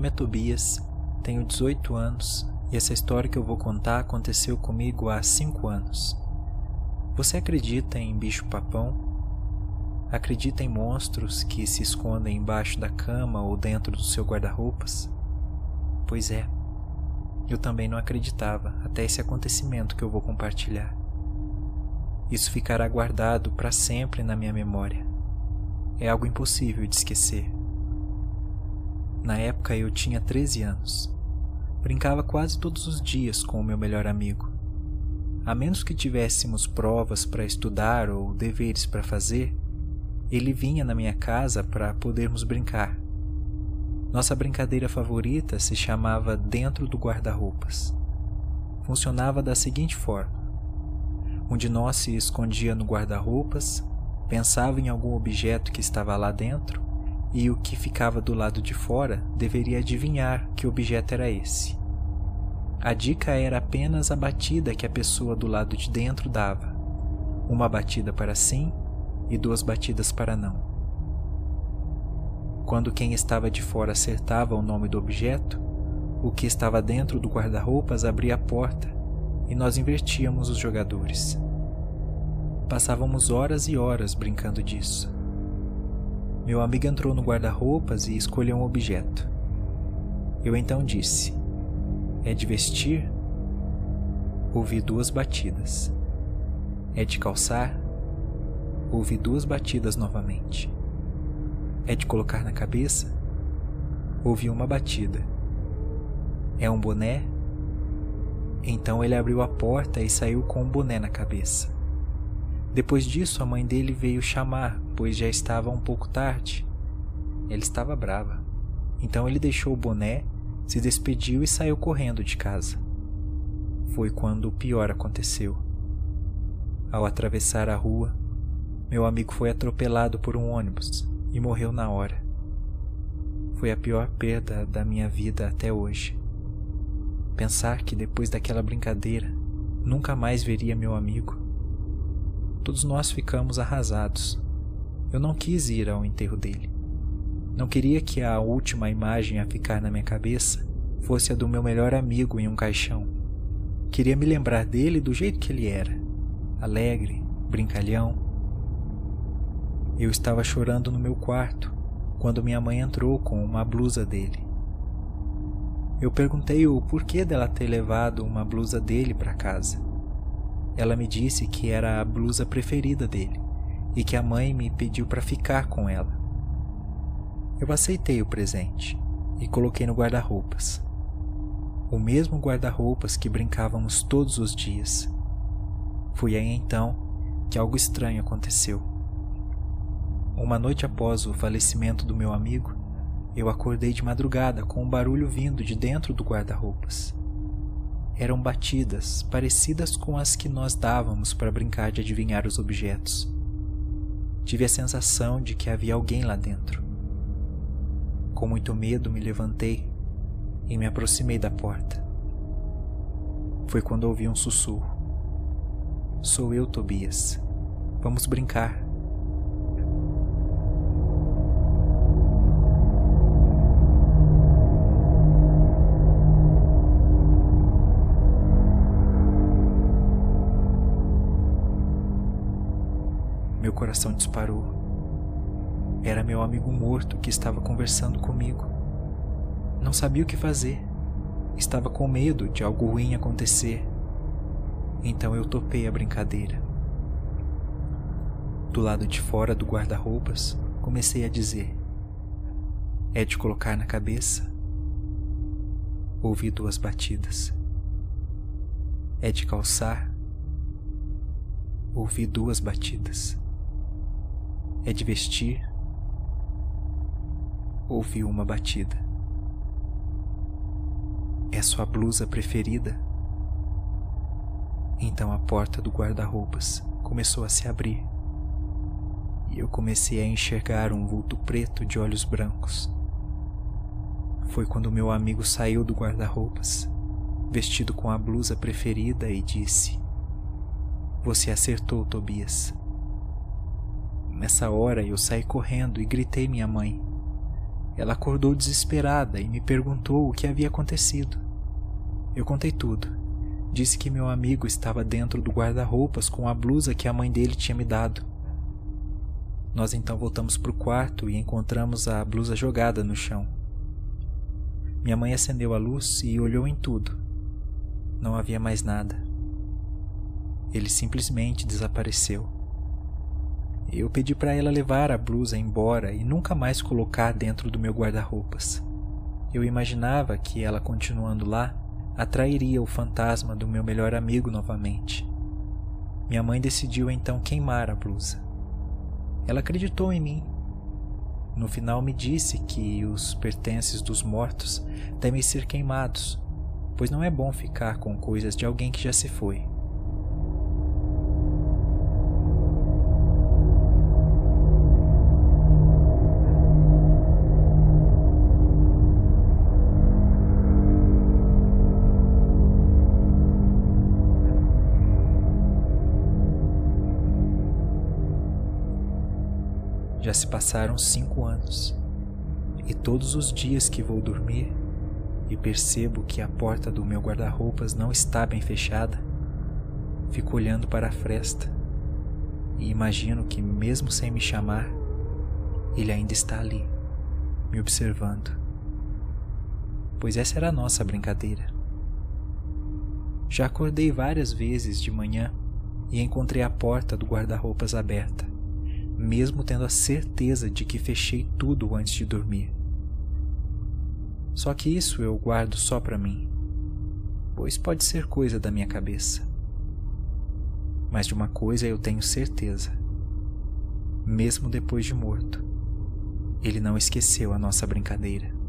Nome é Tobias, tenho 18 anos e essa história que eu vou contar aconteceu comigo há 5 anos. Você acredita em bicho-papão? Acredita em monstros que se escondem embaixo da cama ou dentro do seu guarda-roupas? Pois é, eu também não acreditava até esse acontecimento que eu vou compartilhar. Isso ficará guardado para sempre na minha memória. É algo impossível de esquecer. Na época eu tinha 13 anos. Brincava quase todos os dias com o meu melhor amigo. A menos que tivéssemos provas para estudar ou deveres para fazer, ele vinha na minha casa para podermos brincar. Nossa brincadeira favorita se chamava Dentro do Guarda-Roupas. Funcionava da seguinte forma: um de nós se escondia no guarda-roupas, pensava em algum objeto que estava lá dentro e o que ficava do lado de fora deveria adivinhar que objeto era esse. A dica era apenas a batida que a pessoa do lado de dentro dava: uma batida para sim e duas batidas para não. Quando quem estava de fora acertava o nome do objeto, o que estava dentro do guarda-roupas abria a porta e nós invertíamos os jogadores. Passávamos horas e horas brincando disso. Meu amigo entrou no guarda-roupas e escolheu um objeto. Eu então disse: É de vestir? Ouvi duas batidas. É de calçar? Ouvi duas batidas novamente. É de colocar na cabeça? Ouvi uma batida. É um boné? Então ele abriu a porta e saiu com um boné na cabeça. Depois disso, a mãe dele veio chamar, pois já estava um pouco tarde. Ela estava brava. Então ele deixou o boné, se despediu e saiu correndo de casa. Foi quando o pior aconteceu. Ao atravessar a rua, meu amigo foi atropelado por um ônibus e morreu na hora. Foi a pior perda da minha vida até hoje. Pensar que depois daquela brincadeira nunca mais veria meu amigo. Todos nós ficamos arrasados. Eu não quis ir ao enterro dele. Não queria que a última imagem a ficar na minha cabeça fosse a do meu melhor amigo em um caixão. Queria me lembrar dele do jeito que ele era: alegre, brincalhão, eu estava chorando no meu quarto quando minha mãe entrou com uma blusa dele. Eu perguntei o porquê dela ter levado uma blusa dele para casa. Ela me disse que era a blusa preferida dele e que a mãe me pediu para ficar com ela. Eu aceitei o presente e coloquei no guarda-roupas. O mesmo guarda-roupas que brincávamos todos os dias. Foi aí então que algo estranho aconteceu. Uma noite após o falecimento do meu amigo, eu acordei de madrugada com um barulho vindo de dentro do guarda-roupas. Eram batidas parecidas com as que nós dávamos para brincar de adivinhar os objetos. Tive a sensação de que havia alguém lá dentro. Com muito medo, me levantei e me aproximei da porta. Foi quando ouvi um sussurro. Sou eu, Tobias. Vamos brincar. Meu coração disparou. Era meu amigo morto que estava conversando comigo. Não sabia o que fazer. Estava com medo de algo ruim acontecer. Então eu topei a brincadeira. Do lado de fora do guarda-roupas, comecei a dizer: É de colocar na cabeça? Ouvi duas batidas. É de calçar? Ouvi duas batidas é de vestir, ouvi uma batida. É sua blusa preferida? Então a porta do guarda-roupas começou a se abrir e eu comecei a enxergar um vulto preto de olhos brancos. Foi quando meu amigo saiu do guarda-roupas, vestido com a blusa preferida, e disse: Você acertou, Tobias. Nessa hora eu saí correndo e gritei minha mãe. Ela acordou desesperada e me perguntou o que havia acontecido. Eu contei tudo. Disse que meu amigo estava dentro do guarda-roupas com a blusa que a mãe dele tinha me dado. Nós então voltamos para o quarto e encontramos a blusa jogada no chão. Minha mãe acendeu a luz e olhou em tudo. Não havia mais nada. Ele simplesmente desapareceu. Eu pedi para ela levar a blusa embora e nunca mais colocar dentro do meu guarda-roupas. Eu imaginava que ela continuando lá atrairia o fantasma do meu melhor amigo novamente. Minha mãe decidiu então queimar a blusa. Ela acreditou em mim. No final me disse que os pertences dos mortos devem ser queimados, pois não é bom ficar com coisas de alguém que já se foi. Já se passaram cinco anos, e todos os dias que vou dormir e percebo que a porta do meu guarda-roupas não está bem fechada, fico olhando para a fresta e imagino que, mesmo sem me chamar, ele ainda está ali, me observando. Pois essa era a nossa brincadeira. Já acordei várias vezes de manhã e encontrei a porta do guarda-roupas aberta mesmo tendo a certeza de que fechei tudo antes de dormir. Só que isso eu guardo só para mim, pois pode ser coisa da minha cabeça. Mas de uma coisa eu tenho certeza: mesmo depois de morto, ele não esqueceu a nossa brincadeira.